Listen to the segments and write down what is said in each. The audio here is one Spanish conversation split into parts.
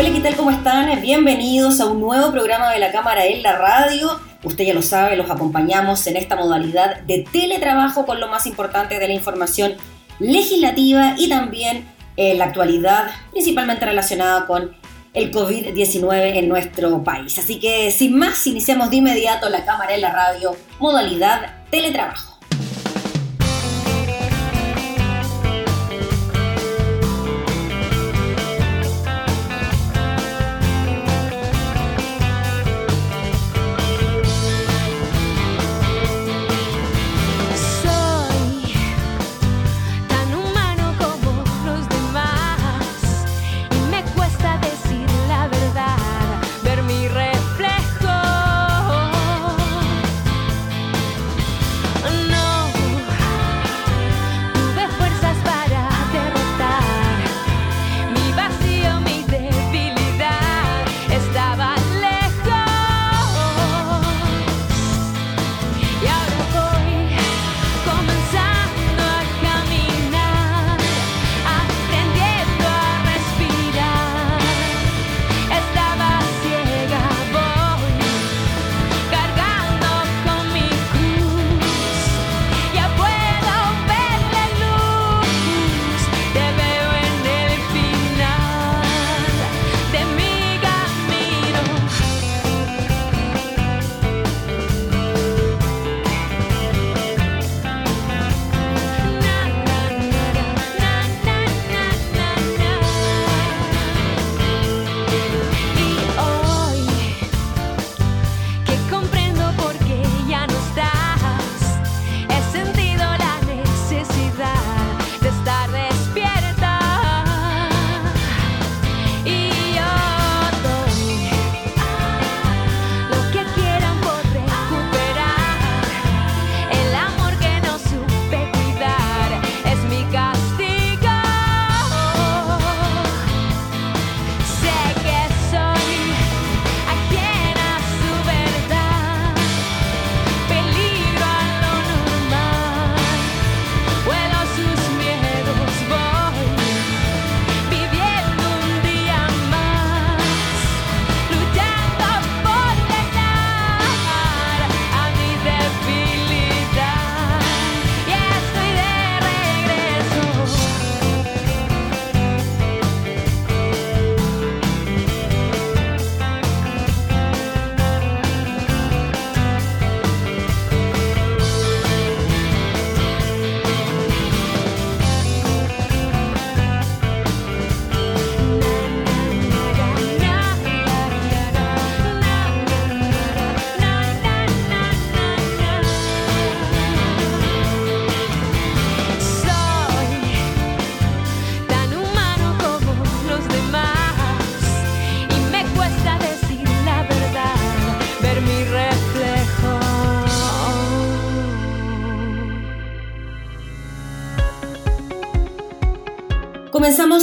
Hola, ¿qué tal? ¿Cómo están? Bienvenidos a un nuevo programa de la Cámara en la Radio. Usted ya lo sabe, los acompañamos en esta modalidad de teletrabajo con lo más importante de la información legislativa y también eh, la actualidad, principalmente relacionada con el COVID-19 en nuestro país. Así que sin más, iniciamos de inmediato la Cámara en la Radio, modalidad teletrabajo.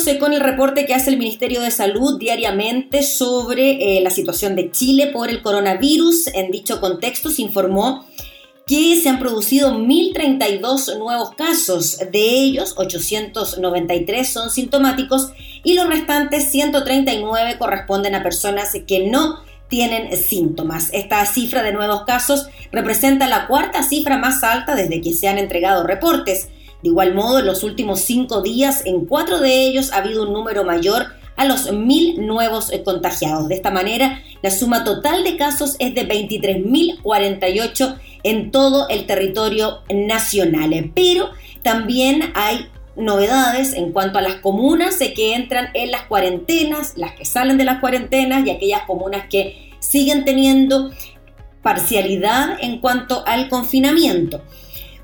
Con el reporte que hace el Ministerio de Salud diariamente sobre eh, la situación de Chile por el coronavirus. En dicho contexto se informó que se han producido 1.032 nuevos casos, de ellos 893 son sintomáticos y los restantes 139 corresponden a personas que no tienen síntomas. Esta cifra de nuevos casos representa la cuarta cifra más alta desde que se han entregado reportes. De igual modo, en los últimos cinco días, en cuatro de ellos ha habido un número mayor a los mil nuevos eh, contagiados. De esta manera, la suma total de casos es de 23.048 en todo el territorio nacional. Pero también hay novedades en cuanto a las comunas que entran en las cuarentenas, las que salen de las cuarentenas y aquellas comunas que siguen teniendo parcialidad en cuanto al confinamiento.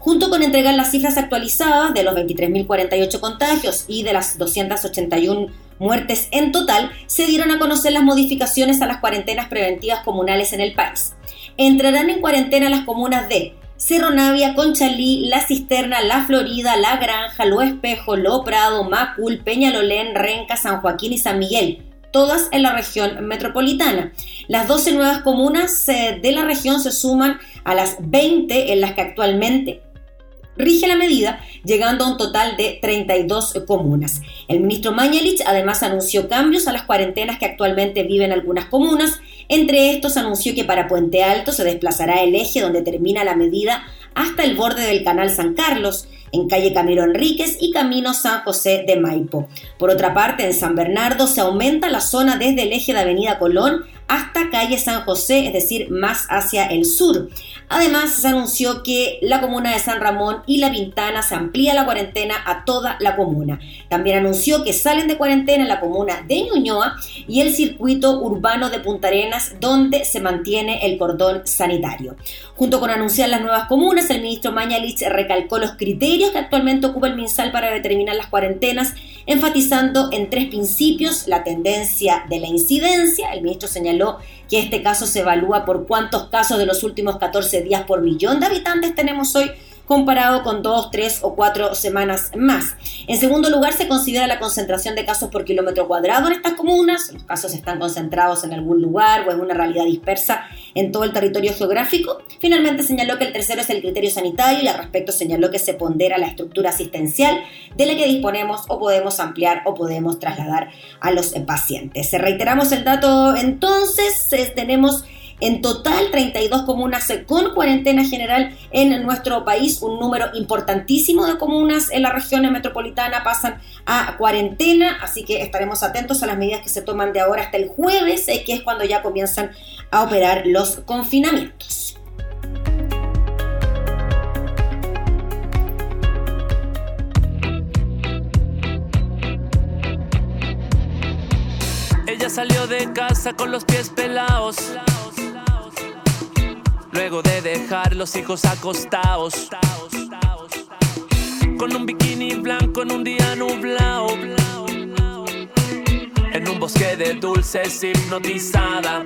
Junto con entregar las cifras actualizadas de los 23.048 contagios y de las 281 muertes en total, se dieron a conocer las modificaciones a las cuarentenas preventivas comunales en el país. Entrarán en cuarentena las comunas de Cerro Navia, Conchalí, La Cisterna, La Florida, La Granja, Lo Espejo, Lo Prado, Macul, Peñalolén, Renca, San Joaquín y San Miguel, todas en la región metropolitana. Las 12 nuevas comunas eh, de la región se suman a las 20 en las que actualmente rige la medida, llegando a un total de 32 comunas. El ministro Mañalich además anunció cambios a las cuarentenas que actualmente viven algunas comunas. Entre estos anunció que para Puente Alto se desplazará el eje donde termina la medida hasta el borde del canal San Carlos, en calle Camilo Enríquez y camino San José de Maipo. Por otra parte, en San Bernardo se aumenta la zona desde el eje de Avenida Colón hasta calle San José, es decir, más hacia el sur. Además, se anunció que la comuna de San Ramón y La Pintana se amplía la cuarentena a toda la comuna. También anunció que salen de cuarentena la comuna de Ñuñoa y el circuito urbano de Punta Arenas, donde se mantiene el cordón sanitario. Junto con anunciar las nuevas comunas, el ministro Mañalich recalcó los criterios que actualmente ocupa el MinSal para determinar las cuarentenas, enfatizando en tres principios la tendencia de la incidencia. El ministro señaló que este caso se evalúa por cuántos casos de los últimos 14 días por millón de habitantes tenemos hoy comparado con dos, tres o cuatro semanas más. En segundo lugar, se considera la concentración de casos por kilómetro cuadrado en estas comunas. Los casos están concentrados en algún lugar o en una realidad dispersa en todo el territorio geográfico. Finalmente, señaló que el tercero es el criterio sanitario y al respecto señaló que se pondera la estructura asistencial de la que disponemos o podemos ampliar o podemos trasladar a los pacientes. Reiteramos el dato entonces, tenemos en total, 32 comunas con cuarentena general en nuestro país, un número importantísimo de comunas en la región metropolitana pasan a cuarentena, así que estaremos atentos a las medidas que se toman de ahora hasta el jueves, eh, que es cuando ya comienzan a operar los confinamientos. Ella salió de casa con los pies pelados luego de dejar los hijos acostados. Con un bikini blanco en un día nublado. En un bosque de dulces hipnotizada.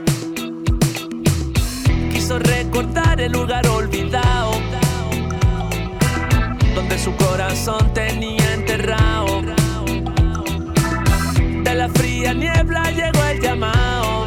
Quiso recordar el lugar olvidado. Donde su corazón tenía enterrado. De la fría niebla llegó el llamado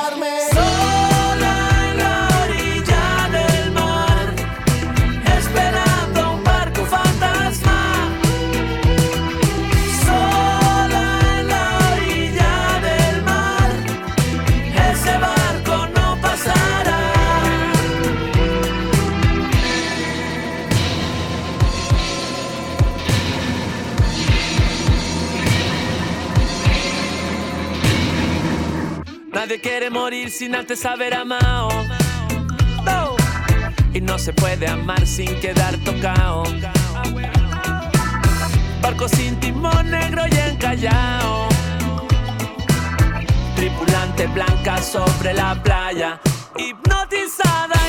morir sin antes haber amado. Y no se puede amar sin quedar tocado. Barco sin timón negro y encallado. Tripulante blanca sobre la playa, hipnotizada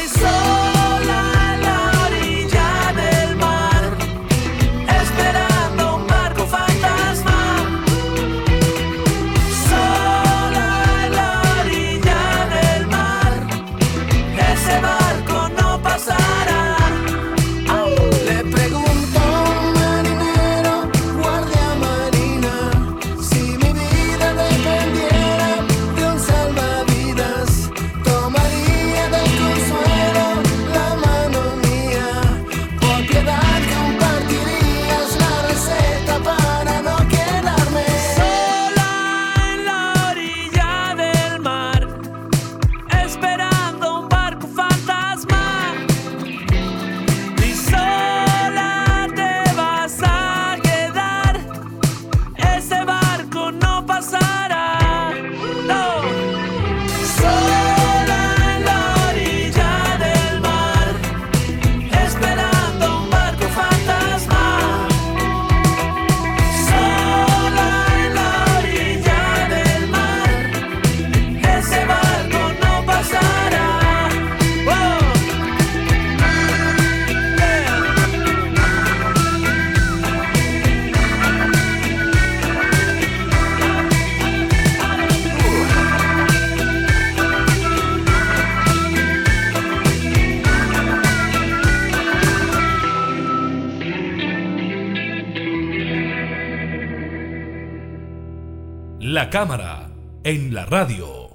cámara, en la radio.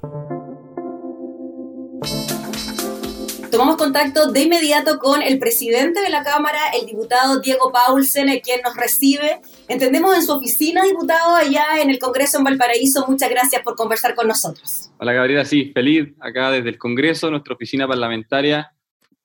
Tomamos contacto de inmediato con el presidente de la Cámara, el diputado Diego Paulsen, quien nos recibe. Entendemos en su oficina, diputado, allá en el Congreso en Valparaíso. Muchas gracias por conversar con nosotros. Hola Gabriela, sí, feliz acá desde el Congreso, nuestra oficina parlamentaria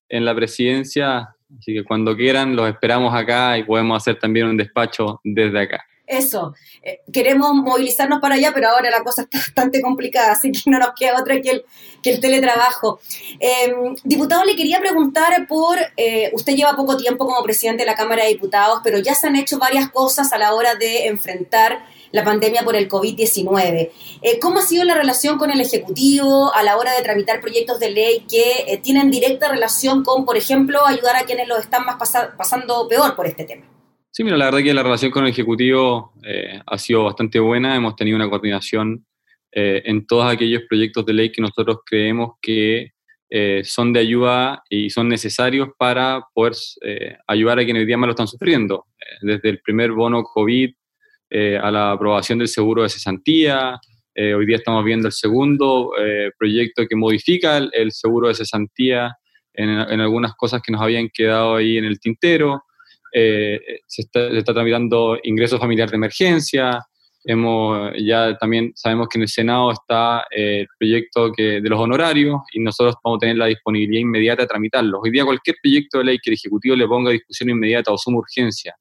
en la presidencia. Así que cuando quieran los esperamos acá y podemos hacer también un despacho desde acá eso, eh, queremos movilizarnos para allá, pero ahora la cosa está bastante complicada, así que no nos queda otra que el, que el teletrabajo. Em, diputado, le quería preguntar por, eh, usted lleva poco tiempo como presidente de la Cámara de Diputados, pero ya se han hecho varias cosas a la hora de enfrentar la pandemia por el COVID-19. Eh, ¿Cómo ha sido la relación con el Ejecutivo a la hora de tramitar proyectos de ley que tienen directa relación con, por ejemplo, ayudar a quienes lo están más pasando peor por este tema? Sí, mira, la verdad que la relación con el Ejecutivo eh, ha sido bastante buena. Hemos tenido una coordinación eh, en todos aquellos proyectos de ley que nosotros creemos que eh, son de ayuda y son necesarios para poder ayudar a quienes hoy día más lo están sufriendo. desde el primer bono COVID a la aprobación del seguro de cesantía. hoy día estamos viendo el segundo proyecto que modifica el, seguro de cesantía en algunas cosas que nos habían quedado ahí en el tintero. Eh, se, está, tramitando ingreso familiar de emergencia, hemos, ya también sabemos que en el Senado está eh, el proyecto que, de los honorarios y nosotros vamos a tener la disponibilidad inmediata de tramitarlos. Hoy día cualquier proyecto de ley que el Ejecutivo le ponga a discusión inmediata o suma urgencia,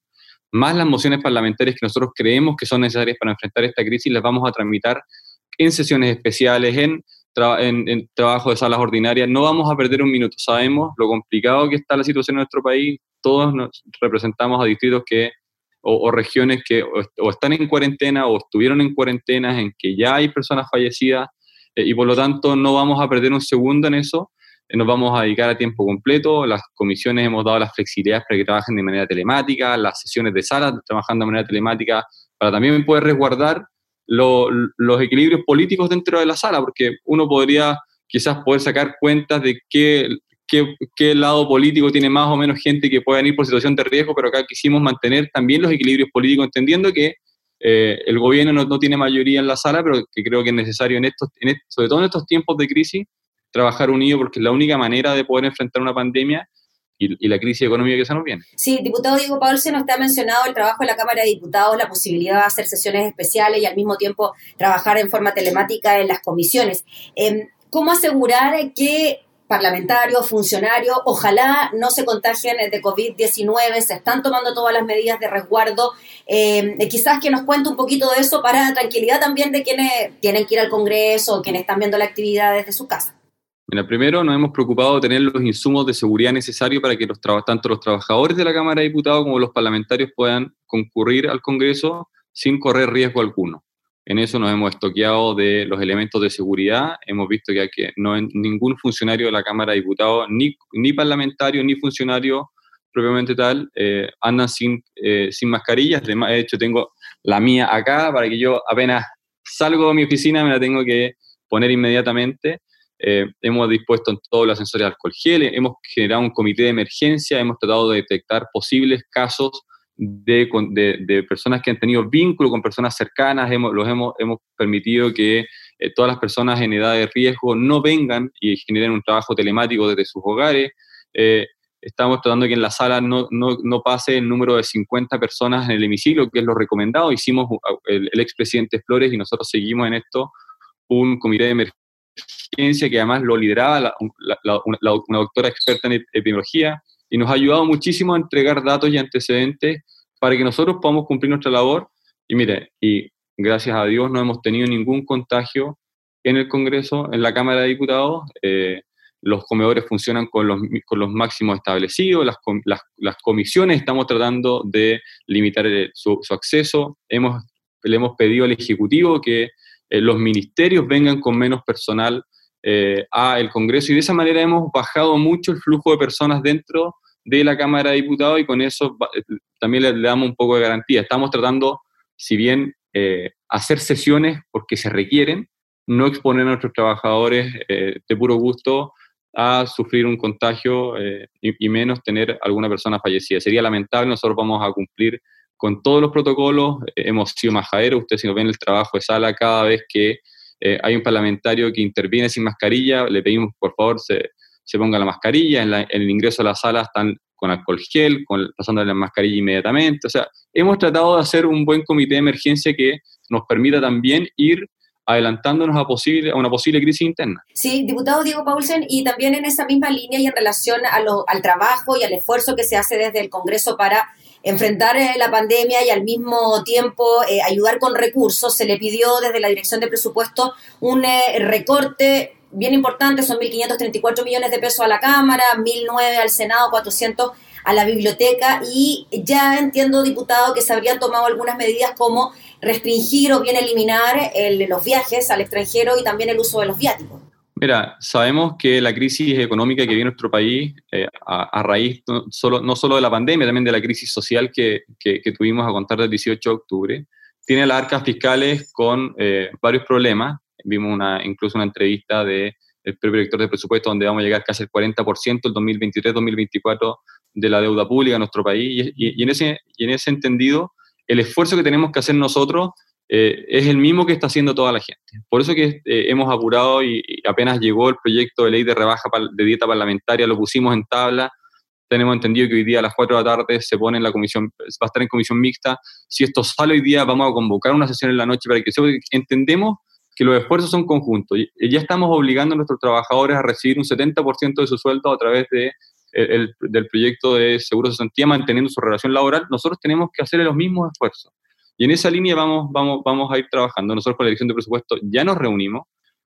más las mociones parlamentarias que nosotros creemos que son necesarias para enfrentar esta crisis, las vamos a tramitar en sesiones especiales, en en, trabajo de salas ordinarias, no vamos a perder un minuto. Sabemos lo complicado que está la situación en nuestro país. Todos nos representamos a distritos que, o, regiones que o, están en cuarentena o estuvieron en cuarentenas, en que ya hay personas fallecidas eh, y por lo tanto no vamos a perder un segundo en eso. Eh, nos vamos a dedicar a tiempo completo. Las comisiones hemos dado las flexibilidades para que trabajen de manera telemática, las sesiones de salas trabajando de manera telemática para también poder resguardar los equilibrios políticos dentro de la sala, porque uno podría quizás poder sacar cuentas de qué, qué, lado político tiene más o menos gente que pueda ir por situación de riesgo, pero acá quisimos mantener también los equilibrios políticos, entendiendo que eh, el gobierno no, tiene mayoría en la sala, pero que creo que es necesario, en estos, en sobre todo en estos tiempos de crisis, trabajar unido, porque es la única manera de poder enfrentar una pandemia y, la crisis económica que se nos viene. Sí, diputado Diego Paulsen, usted ha mencionado el trabajo de la Cámara de Diputados, la posibilidad de hacer sesiones especiales y al mismo tiempo trabajar en forma telemática en las comisiones. Em, ¿Cómo asegurar que parlamentarios, funcionarios, ojalá no se contagien de COVID-19, se están tomando todas las medidas de resguardo. Em, quizás que nos cuente un poquito de eso para tranquilidad también de quienes tienen que ir al Congreso quienes están viendo la actividad desde su casa. Mira, primero nos hemos preocupado de tener los insumos de seguridad necesarios para que los tanto los trabajadores de la Cámara de Diputados como los parlamentarios puedan concurrir al Congreso sin correr riesgo alguno. En eso nos hemos estoqueado de los elementos de seguridad. Hemos visto que, que no ningún funcionario de la Cámara de Diputados, ni, ni parlamentario, ni funcionario propiamente tal, eh, andan sin, eh, sin mascarillas. De hecho, tengo la mía acá para que yo apenas salgo de mi oficina me la tengo que poner inmediatamente. Eh, hemos dispuesto en todos los sensores de alcohol gel, hemos generado un comité de emergencia, hemos tratado de detectar posibles casos de, personas que han tenido vínculo con personas cercanas, hemos, los hemos, hemos permitido que eh, todas las personas en edad de riesgo no vengan y generen un trabajo telemático desde sus hogares. Eh, estamos tratando que en la sala no, no, no, pase el número de 50 personas en el hemiciclo, que es lo recomendado. Hicimos el, el expresidente Flores y nosotros seguimos en esto un comité de emergencia que además lo lideraba una, doctora experta en epidemiología y nos ha ayudado muchísimo a entregar datos y antecedentes para que nosotros podamos cumplir nuestra labor. Y mire, y gracias a Dios no hemos tenido ningún contagio en el Congreso, en la Cámara de Diputados. Eh, los comedores funcionan con los, con los máximos establecidos, las, las, comisiones estamos tratando de limitar su, su, acceso. Hemos, le hemos pedido al Ejecutivo que eh, los ministerios vengan con menos personal eh, al Congreso y de esa manera hemos bajado mucho el flujo de personas dentro de la Cámara de Diputados y con eso eh, también le, damos un poco de garantía. Estamos tratando, si bien hacer sesiones porque se requieren, no exponer a nuestros trabajadores de puro gusto a sufrir un contagio y, menos tener alguna persona fallecida. Sería lamentable, nosotros vamos a cumplir con todos los protocolos, eh, hemos sido majaderos, ustedes si nos ven el trabajo de sala, cada vez que eh, hay un parlamentario que interviene sin mascarilla, le pedimos por favor se, se ponga la mascarilla, en, el ingreso a la sala están con alcohol gel, con, pasándole la mascarilla inmediatamente, o sea, hemos tratado de hacer un buen comité de emergencia que nos permita también ir adelantándonos a, posible, a una posible crisis interna. Sí, diputado Diego Paulsen, y también en esa misma línea y en relación a lo, al trabajo y al esfuerzo que se hace desde el Congreso para enfrentar eh, la pandemia y al mismo tiempo eh, ayudar con recursos, se le pidió desde la Dirección de Presupuesto un eh, recorte bien importante, son 1.534 millones de pesos a la Cámara, 1.009 al Senado, 400 a la biblioteca y ya entiendo, diputado, que se habrían tomado algunas medidas como restringir o bien eliminar los viajes al extranjero y también el uso de los viáticos. Mira, sabemos que la crisis económica que vive nuestro país eh, a, raíz no solo, no solo de la pandemia, también de la crisis social que, que, tuvimos a contar del 18 de octubre, tiene las arcas fiscales con eh, varios problemas. Vimos una, incluso una entrevista del de propio director de presupuesto donde vamos a llegar casi al 40% el 2023-2024 de la deuda pública en nuestro país. Y, en ese, y en ese entendido, el esfuerzo que tenemos que hacer nosotros eh, es el mismo que está haciendo toda la gente. Por eso que eh, hemos apurado y, apenas llegó el proyecto de ley de rebaja de dieta parlamentaria, lo pusimos en tabla. Tenemos entendido que hoy día a las 4 de la tarde se pone en la comisión, va a estar en comisión mixta. Si esto sale hoy día, vamos a convocar una sesión en la noche para que entendemos que los esfuerzos son conjuntos. Ya estamos obligando a nuestros trabajadores a recibir un 70% de su sueldo a través de el, del proyecto de seguro de manteniendo su relación laboral, nosotros tenemos que hacer los mismos esfuerzos. Y en esa línea vamos, vamos, vamos a ir trabajando. Nosotros con la Dirección de Presupuesto ya nos reunimos,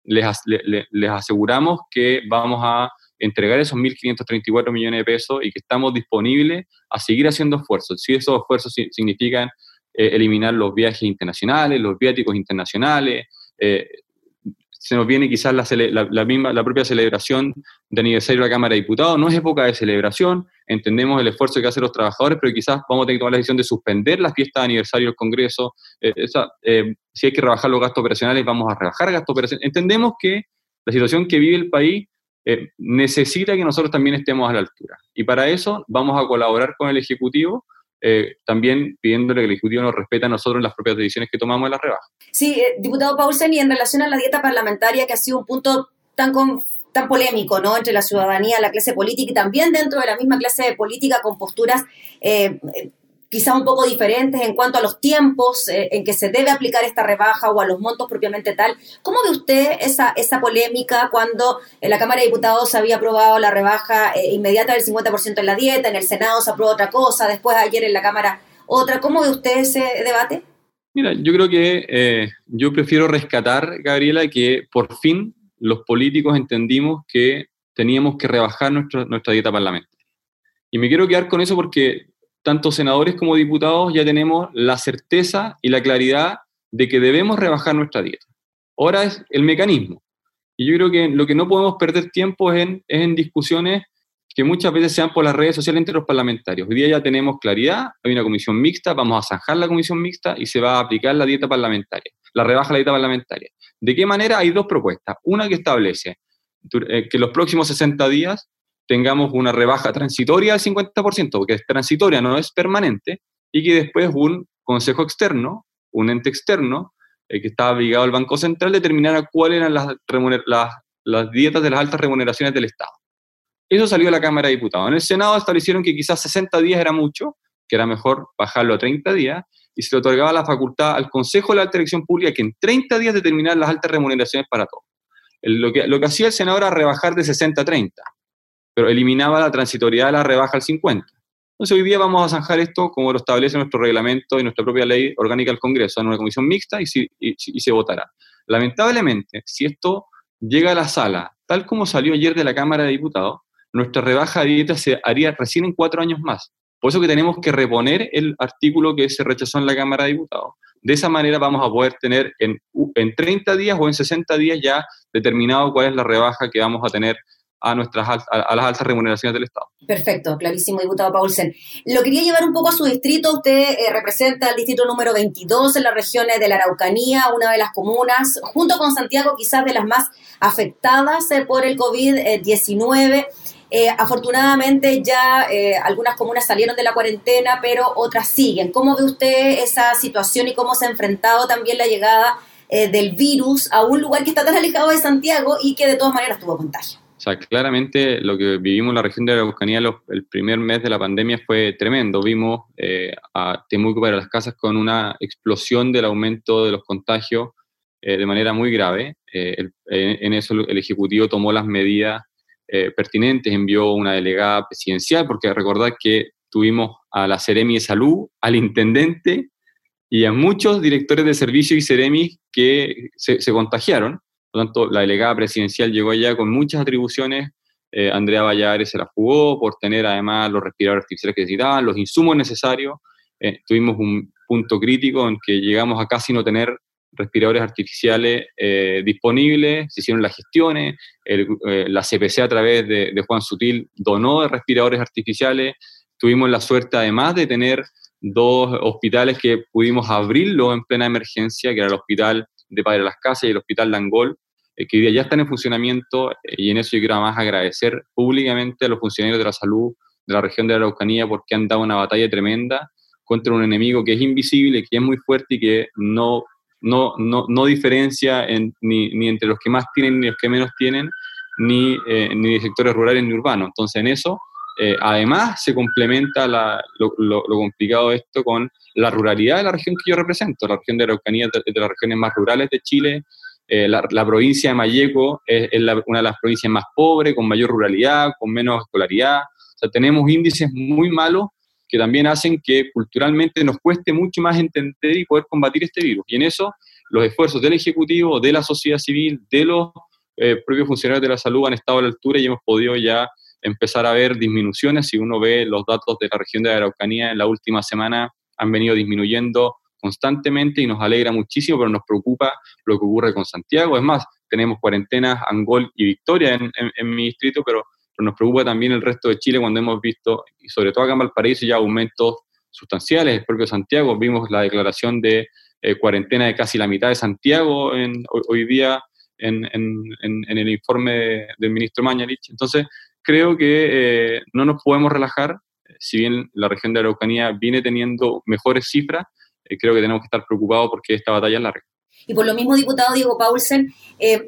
les, les, aseguramos que vamos a entregar esos 1.534 millones de pesos y que estamos disponibles a seguir haciendo esfuerzos. Si esos esfuerzos significan eh, eliminar los viajes internacionales, los viáticos internacionales, eh, se nos viene quizás la, misma, la propia celebración de aniversario de la Cámara de Diputados. No es época de celebración, entendemos el esfuerzo que hacen los trabajadores, pero quizás vamos a tener que tomar la decisión de suspender la fiesta de aniversario del Congreso. Eh, eh, si hay que rebajar los gastos operacionales, vamos a rebajar gastos operacionales. Entendemos que la situación que vive el país eh, necesita que nosotros también estemos a la altura. Y para eso vamos a colaborar con el Ejecutivo eh, también pidiéndole que el Ejecutivo nos respete a nosotros las propias decisiones que tomamos en la rebaja. Sí, eh, diputado Paulsen, y en relación a la dieta parlamentaria, que ha sido un punto tan, tan polémico ¿no? entre la ciudadanía, la clase política y también dentro de la misma clase política con posturas eh, quizá un poco diferentes en cuanto a los tiempos eh, en que se debe aplicar esta rebaja o a los montos propiamente tal. ¿Cómo ve usted esa, esa polémica cuando en la Cámara de Diputados se había aprobado la rebaja eh, inmediata del 50% en la dieta, en el Senado se aprobó otra cosa, después ayer en la Cámara otra? ¿Cómo ve usted ese debate? Mira, yo creo que eh, yo prefiero rescatar, Gabriela, que por fin los políticos entendimos que teníamos que rebajar nuestra dieta parlamentaria. Y me quiero quedar con eso porque tanto senadores como diputados ya tenemos la certeza y la claridad de que debemos rebajar nuestra dieta. Ahora es el mecanismo. Y yo creo que lo que no podemos perder tiempo es en, es en discusiones que muchas veces sean por las redes sociales entre los parlamentarios. Hoy día ya tenemos claridad, hay una comisión mixta, vamos a zanjar la comisión mixta y se va a aplicar la dieta parlamentaria, la rebaja de la dieta parlamentaria. ¿De qué manera? Hay dos propuestas. Una que establece eh, que los próximos 60 días tengamos una rebaja transitoria del 50%, porque es transitoria, no es permanente, y que después un consejo externo, un ente externo, eh, que estaba ligado al Banco Central, determinara cuáles eran las, las, las dietas de las altas remuneraciones del Estado. Eso salió de la Cámara de Diputados. En el Senado establecieron que quizás 60 días era mucho, que era mejor bajarlo a 30 días, y se le otorgaba la facultad al Consejo de la Alta Elección Pública que en 30 días determinara las altas remuneraciones para todos. Lo que, lo que hacía el Senado era rebajar de 60 a 30 pero eliminaba la transitoriedad de la rebaja al 50. Entonces hoy día vamos a zanjar esto como lo establece nuestro reglamento y nuestra propia ley orgánica del Congreso, en una comisión mixta y, y, se votará. Lamentablemente, si esto llega a la sala, tal como salió ayer de la Cámara de Diputados, nuestra rebaja de dieta se haría recién en cuatro años más. Por eso que tenemos que reponer el artículo que se rechazó en la Cámara de Diputados. De esa manera vamos a poder tener en, en 30 días o en 60 días ya determinado cuál es la rebaja que vamos a tener a, nuestras, a, las altas remuneraciones del Estado. Perfecto, clarísimo, diputado Paulsen. Lo quería llevar un poco a su distrito. Usted eh, representa el distrito número 22 en las regiones de la Araucanía, una de las comunas, junto con Santiago, quizás de las más afectadas eh, por el COVID-19. Eh, afortunadamente ya algunas comunas salieron de la cuarentena, pero otras siguen. ¿Cómo ve usted esa situación y cómo se ha enfrentado también la llegada del virus a un lugar que está tan alejado de Santiago y que de todas maneras tuvo contagio? Sea, claramente lo que vivimos en la región de la Araucanía el primer mes de la pandemia fue tremendo. Vimos a Temuco para las casas con una explosión del aumento de los contagios de manera muy grave. en eso el Ejecutivo tomó las medidas eh, pertinentes, envió una delegada presidencial, porque recordad que tuvimos a la Seremi de Salud, al intendente y a muchos directores de servicio y Seremi que se, contagiaron. Por lo tanto, la delegada presidencial llegó allá con muchas atribuciones. Eh, Andrea Valladares se la jugó por tener además los respiradores artificiales que necesitaban, los insumos necesarios. Eh, tuvimos un punto crítico en que llegamos a casi no tener respiradores artificiales eh, disponibles, se hicieron las gestiones, la CPC a través de, Juan Sutil donó respiradores artificiales, tuvimos la suerte además de tener dos hospitales que pudimos abrirlo en plena emergencia, que era el hospital de Padre de las Casas y el hospital Langol, eh, que hoy día ya están en funcionamiento y en eso yo quiero además agradecer públicamente a los funcionarios de la salud de la región de la Araucanía porque han dado una batalla tremenda contra un enemigo que es invisible, que es muy fuerte y que no no, no, no diferencia ni, ni, entre los que más tienen ni los que menos tienen, ni, eh, ni de sectores rurales ni urbanos. Entonces, en eso, eh, además, se complementa lo, lo, complicado de esto con la ruralidad de la región que yo represento. La región de Araucanía es de, las regiones más rurales de Chile. Eh, la, provincia de Mayeco es, una de las provincias más pobres, con mayor ruralidad, con menos escolaridad. O sea, tenemos índices muy malos que también hacen que culturalmente nos cueste mucho más entender y poder combatir este virus. Y en eso los esfuerzos del Ejecutivo, de la sociedad civil, de los eh, propios funcionarios de la salud han estado a la altura y hemos podido ya empezar a ver disminuciones. Si uno ve los datos de la región de la Araucanía en la última semana, han venido disminuyendo constantemente y nos alegra muchísimo, pero nos preocupa lo que ocurre con Santiago. Es más, tenemos cuarentenas, Angol y Victoria en mi distrito, pero nos preocupa también el resto de Chile cuando hemos visto, y sobre todo acá en Valparaíso, ya aumentos sustanciales. El propio Santiago, vimos la declaración de eh, cuarentena de casi la mitad de Santiago en, hoy, día en, el informe del ministro Mañalich. Entonces, creo que eh, no nos podemos relajar, si bien la región de Araucanía viene teniendo mejores cifras, creo que tenemos que estar preocupados porque esta batalla es larga. Y por lo mismo, diputado Diego Paulsen,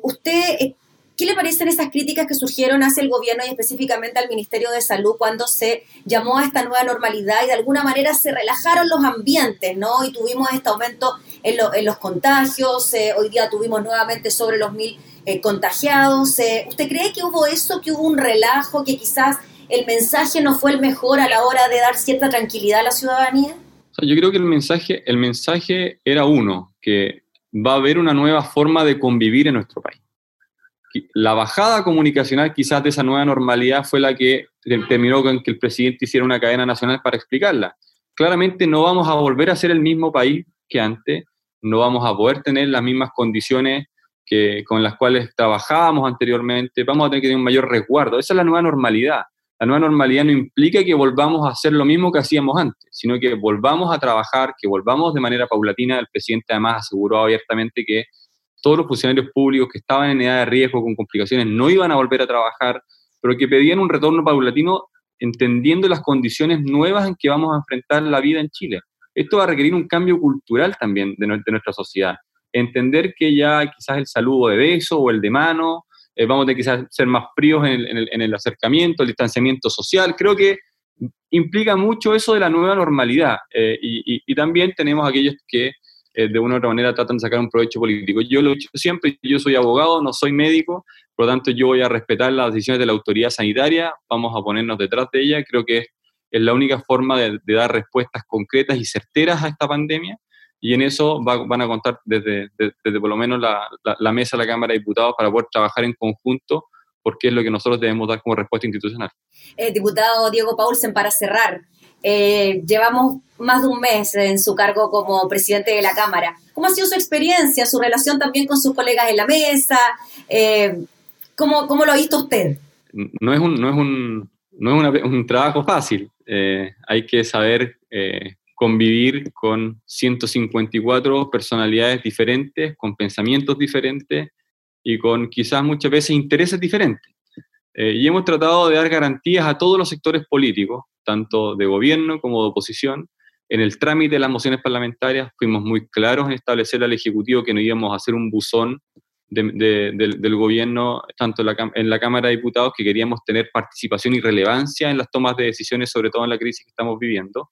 usted ¿Qué le parecen esas críticas que surgieron hacia el gobierno y específicamente al Ministerio de Salud cuando se llamó a esta nueva normalidad y de alguna manera se relajaron los ambientes, ¿no? Y tuvimos este aumento en, los contagios, eh, hoy día tuvimos nuevamente sobre los mil eh, contagiados. Eh, ¿Usted cree que hubo eso, que hubo un relajo, que quizás el mensaje no fue el mejor a la hora de dar cierta tranquilidad a la ciudadanía? Yo creo que el mensaje, el mensaje era uno, que va a haber una nueva forma de convivir en nuestro país la bajada comunicacional quizás de esa nueva normalidad fue la que terminó con que el presidente hiciera una cadena nacional para explicarla. Claramente no vamos a volver a ser el mismo país que antes, no vamos a poder tener las mismas condiciones que, con las cuales trabajábamos anteriormente, vamos a tener que tener un mayor resguardo. Esa es la nueva normalidad. La nueva normalidad no implica que volvamos a hacer lo mismo que hacíamos antes, sino que volvamos a trabajar, que volvamos de manera paulatina. El presidente además aseguró abiertamente que todos los funcionarios públicos que estaban en edad de riesgo con complicaciones no iban a volver a trabajar, pero que pedían un retorno paulatino entendiendo las condiciones nuevas en que vamos a enfrentar la vida en Chile. Esto va a requerir un cambio cultural también de, nuestra sociedad. Entender que ya quizás el saludo de beso o el de mano, eh, vamos a tener que ser más fríos en el, acercamiento, el distanciamiento social. Creo que implica mucho eso de la nueva normalidad. Eh, y, también tenemos aquellos que eh, de una u otra manera tratan de sacar un provecho político. Yo lo he dicho siempre, yo soy abogado, no soy médico, por lo tanto yo voy a respetar las decisiones de la autoridad sanitaria, vamos a ponernos detrás de ella, creo que es, la única forma de, dar respuestas concretas y certeras a esta pandemia, y en eso van a contar desde, desde, por lo menos la, la, mesa de la Cámara de Diputados para poder trabajar en conjunto porque es lo que nosotros debemos dar como respuesta institucional. Eh, diputado Diego Paulsen, para cerrar, eh, llevamos más de un mes en su cargo como presidente de la Cámara. ¿Cómo ha sido su experiencia, su relación también con sus colegas en la mesa? Eh, ¿cómo, ¿cómo, lo ha visto usted? No es un, no es un, no es un trabajo fácil. Hay que saber convivir con 154 personalidades diferentes, con pensamientos diferentes y con quizás muchas veces intereses diferentes. Eh, y hemos tratado de dar garantías a todos los sectores políticos, tanto de gobierno como de oposición. En el trámite de las mociones parlamentarias fuimos muy claros en establecer al Ejecutivo que no íbamos a hacer un buzón del gobierno, tanto en la, en la, Cámara de Diputados, que queríamos tener participación y relevancia en las tomas de decisiones, sobre todo en la crisis que estamos viviendo.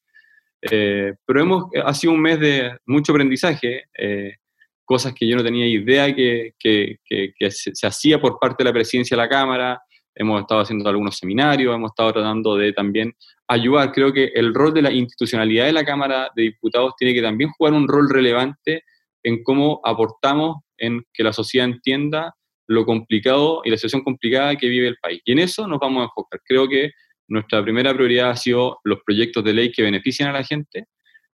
Eh, pero hemos, ha sido un mes de mucho aprendizaje, eh, cosas que yo no tenía idea que, que, que, se, se, hacía por parte de la presidencia de la Cámara, hemos estado haciendo algunos seminarios, hemos estado tratando de también ayudar. Creo que el rol de la institucionalidad de la Cámara de Diputados tiene que también jugar un rol relevante en cómo aportamos en que la sociedad entienda lo complicado y la situación complicada que vive el país. Y en eso nos vamos a enfocar. Creo que nuestra primera prioridad ha sido los proyectos de ley que benefician a la gente.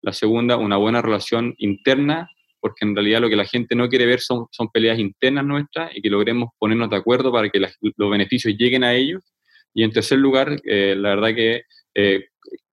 La segunda, una buena relación interna, porque en realidad lo que la gente no quiere ver son, son peleas internas nuestras y que logremos ponernos de acuerdo para que los beneficios lleguen a ellos. Y en tercer lugar, eh, la verdad que eh,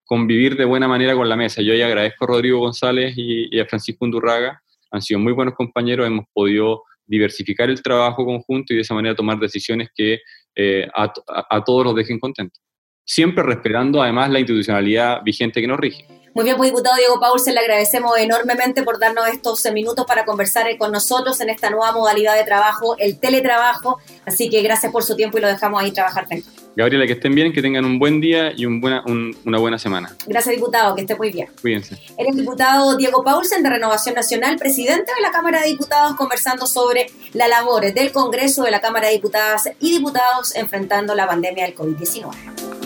convivir de buena manera con la mesa. Yo ya agradezco a Rodrigo González y, a Francisco Undurraga han sido muy buenos compañeros, hemos podido diversificar el trabajo conjunto y de esa manera tomar decisiones que eh, a, todos los dejen contentos. Siempre respetando además la institucionalidad vigente que nos rige. Muy bien, pues diputado Diego Paulsen, le agradecemos enormemente por darnos estos minutos para conversar con nosotros en esta nueva modalidad de trabajo, el teletrabajo. Así que gracias por su tiempo y lo dejamos ahí trabajar tranquilo. Gabriela, que estén bien, que tengan un buen día y un buena, una buena semana. Gracias, diputado, que esté muy bien. Cuídense. el diputado Diego Paulsen de Renovación Nacional, presidente de la Cámara de Diputados, conversando sobre las labores del Congreso de la Cámara de Diputadas y Diputados enfrentando la pandemia del COVID-19.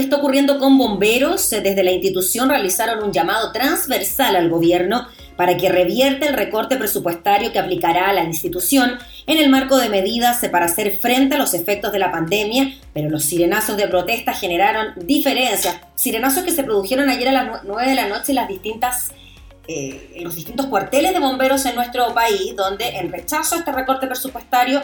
Está ocurriendo con bomberos. Desde la institución realizaron un llamado transversal al gobierno para que revierta el recorte presupuestario que aplicará a la institución en el marco de medidas para hacer frente a los efectos de la pandemia, pero los sirenazos de protesta generaron diferencias. Sirenazos que se produjeron ayer a las 9 de la noche en las distintas eh, en los distintos cuarteles de bomberos en nuestro país, donde en rechazo a este recorte presupuestario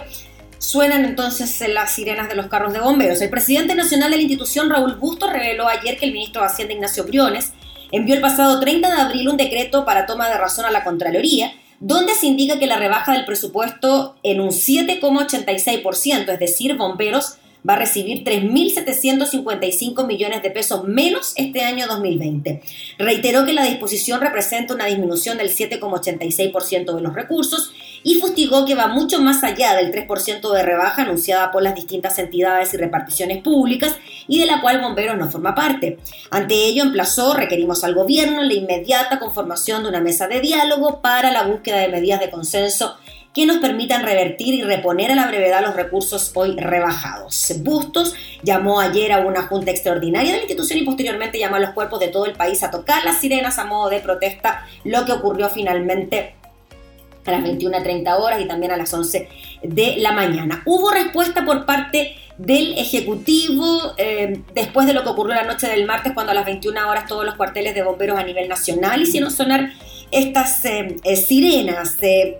Suenan entonces las sirenas de los carros de bomberos. El presidente nacional de la institución, Raúl Busto, reveló ayer que el ministro de Hacienda, Ignacio Briones, envió el pasado 30 de abril un decreto para toma de razón a la Contraloría, donde se indica que la rebaja del presupuesto en un 7,86%, es decir, bomberos va a recibir 3.755 millones de pesos menos este año 2020. Reiteró que la disposición representa una disminución del 7,86% de los recursos y fustigó que va mucho más allá del 3% de rebaja anunciada por las distintas entidades y reparticiones públicas y de la cual Bomberos no forma parte. Ante ello, emplazó, requerimos al gobierno la inmediata conformación de una mesa de diálogo para la búsqueda de medidas de consenso que nos permitan revertir y reponer a la brevedad los recursos hoy rebajados. Bustos llamó ayer a una junta extraordinaria de la institución y posteriormente llamó a los cuerpos de todo el país a tocar las sirenas a modo de protesta, lo que ocurrió finalmente a las 21.30 horas y también a las 11 de la mañana. Hubo respuesta por parte del Ejecutivo eh, después de lo que ocurrió la noche del martes cuando a las 21 horas todos los cuarteles de bomberos a nivel nacional hicieron sonar estas eh, eh, sirenas,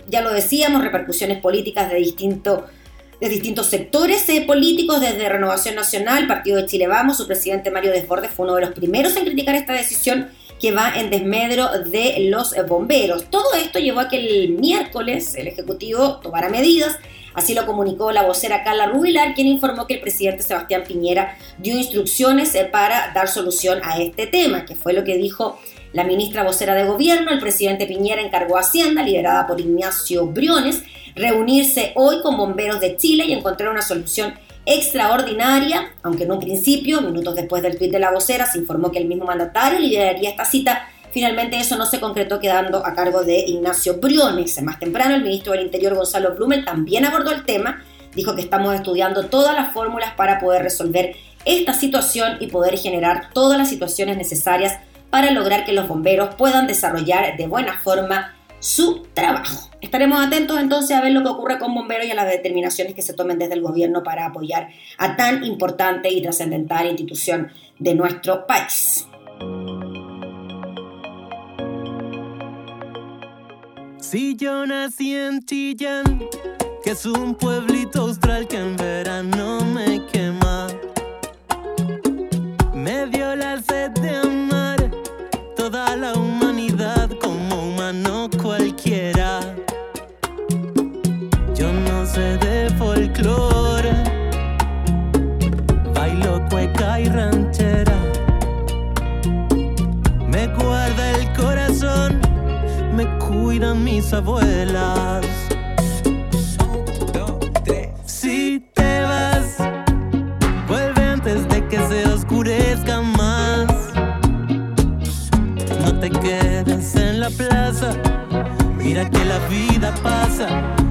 ya lo decíamos, repercusiones políticas de, de distintos sectores políticos, desde Renovación Nacional, Partido de Chile Vamos, su presidente Mario Desbordes fue uno de los primeros en criticar esta decisión que va en desmedro de los bomberos. Todo esto llevó a que el miércoles el Ejecutivo tomara medidas Así lo comunicó la vocera Carla Rubilar, quien informó que el presidente Sebastián Piñera dio instrucciones eh, para dar solución a este tema, que fue lo que dijo la ministra vocera de gobierno. El presidente Piñera encargó a Hacienda, liderada por Ignacio Briones, reunirse hoy con bomberos de Chile y encontrar una solución extraordinaria, aunque en un principio, minutos después del tuit de la vocera, se informó que el mismo mandatario lideraría esta cita Finalmente eso no se concretó quedando a cargo de Ignacio Briones. Más temprano el ministro del Interior Gonzalo Blumel también abordó el tema, dijo que estamos estudiando todas las fórmulas para poder resolver esta situación y poder generar todas las situaciones necesarias para lograr que los bomberos puedan desarrollar de buena forma su trabajo. Estaremos atentos entonces a ver lo que ocurre con bomberos y a las determinaciones que se tomen desde el gobierno para apoyar a tan importante y trascendental institución de nuestro país. Si yo nací en Chillán, que es un pueblito austral que en verano me quema, me bailo cueca y ranchera, me guarda el corazón me cuidan mis abuelas. Si te vas, vuelve antes de que se oscurezca más. No te quedes en la plaza, mira que la vida pasa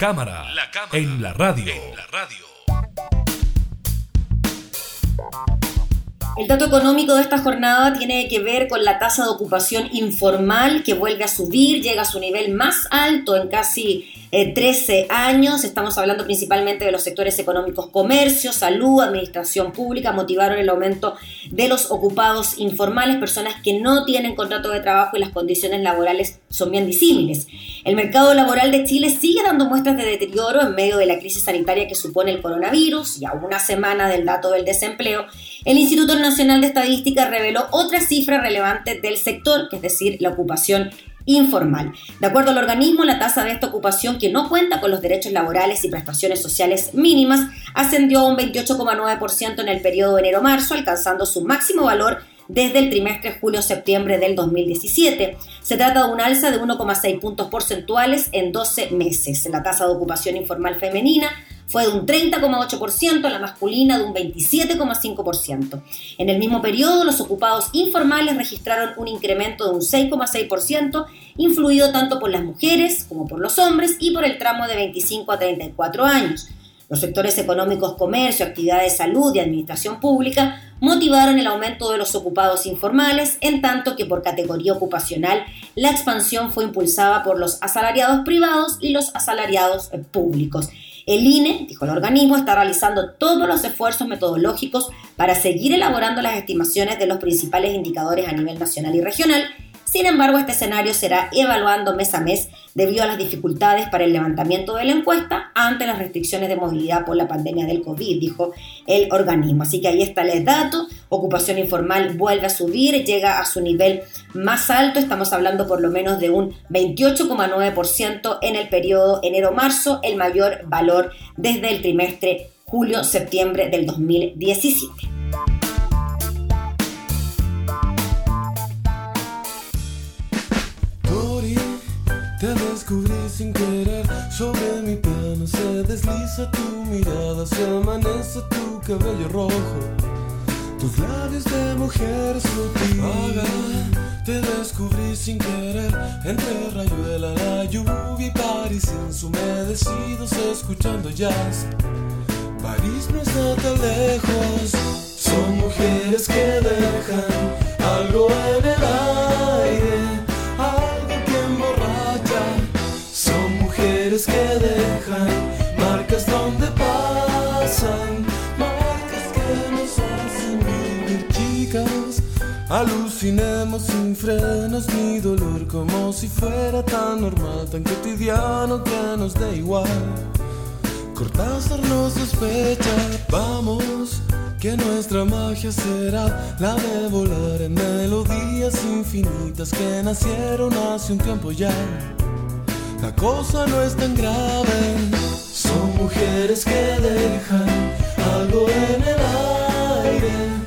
La cámara, en la radio. El dato económico de esta jornada tiene que ver con la tasa de ocupación informal que vuelve a subir, llega a su nivel más alto en casi eh, 13 años. Estamos hablando principalmente de los sectores económicos, comercio, salud, administración pública, motivaron el aumento de los ocupados informales, personas que no tienen contrato de trabajo y las condiciones laborales son bien disímiles. El mercado laboral de Chile sigue dando muestras de deterioro en medio de la crisis sanitaria que supone el coronavirus y a una semana del dato del desempleo. El Instituto Nacional de Estadística reveló otra cifra relevante del sector, que es decir, la ocupación informal. De acuerdo al organismo, la tasa de esta ocupación, que no cuenta con los derechos laborales y prestaciones sociales mínimas, ascendió a un 28,9% en el periodo enero-marzo, alcanzando su máximo valor desde el trimestre julio-septiembre del 2017. Se trata de un alza de 1,6 puntos porcentuales en 12 meses. La tasa de ocupación informal femenina fue de un 30,8%, la masculina de un 27,5%. En el mismo periodo, los ocupados informales registraron un incremento de un 6,6%, influido tanto por las mujeres como por los hombres y por el tramo de 25 a 34 años. Los sectores económicos, comercio, actividad de salud y administración pública motivaron el aumento de los ocupados informales, en tanto que por categoría ocupacional la expansión fue impulsada por los asalariados privados y los asalariados públicos. El INE, dijo el organismo, está realizando todos los esfuerzos metodológicos para seguir elaborando las estimaciones de los principales indicadores a nivel nacional y regional. Sin embargo, este escenario será evaluando mes a mes debido a las dificultades para el levantamiento de la encuesta ante las restricciones de movilidad por la pandemia del COVID, dijo el organismo. Así que ahí está el dato. Ocupación informal vuelve a subir, llega a su nivel más alto. Estamos hablando por lo menos de un 28,9% en el periodo enero-marzo, el mayor valor desde el trimestre julio-septiembre del 2017. Descubrí sin querer. Sobre mi piano se desliza tu mirada Se amanece tu cabello rojo. Tus labios de mujer sutil. Vaga, te descubrí sin querer. Entre rayuela, la lluvia y París Ensumedecidos escuchando jazz. París no está tan lejos. Son mujeres que dejan algo en el aire Alucinemos sin frenos ni dolor, como si fuera tan normal, tan cotidiano que nos da igual. Cortázar nos sospecha, vamos, que nuestra magia será la de volar en melodías infinitas que nacieron hace un tiempo ya. La cosa no es tan grave, son mujeres que dejan algo en el aire,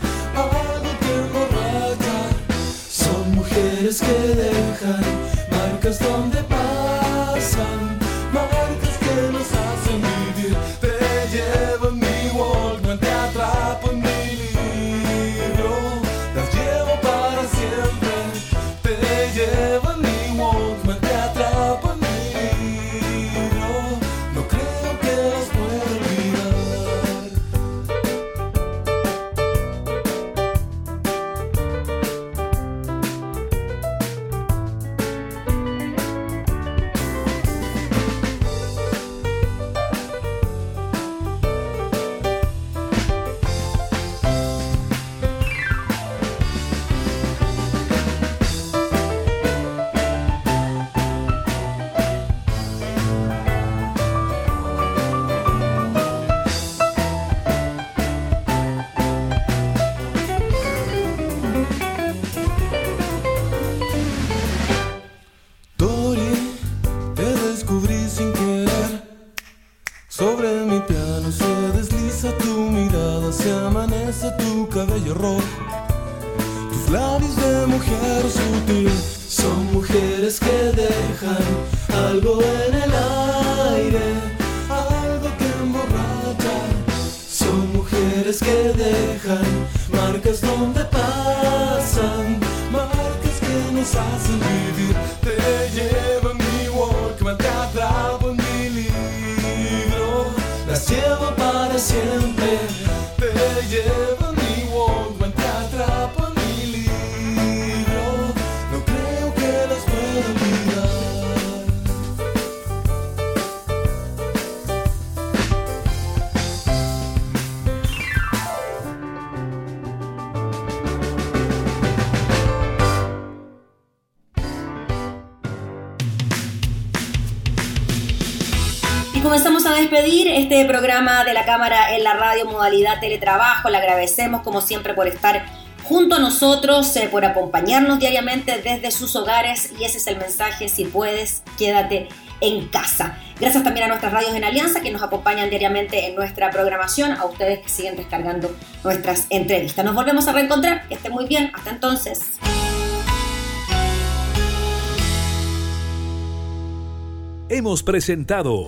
mujeres que dejan marcas donde pasan, marcas que nos hacen este programa de la Cámara en la radio modalidad teletrabajo. Le agradecemos como siempre por estar junto a nosotros, eh, por acompañarnos diariamente desde sus hogares y ese es el mensaje, si puedes, quédate en casa. Gracias también a nuestras radios en Alianza que nos acompañan diariamente en nuestra programación, a ustedes que siguen descargando nuestras entrevistas. Nos volvemos a reencontrar, que estén muy bien, hasta entonces. Hemos presentado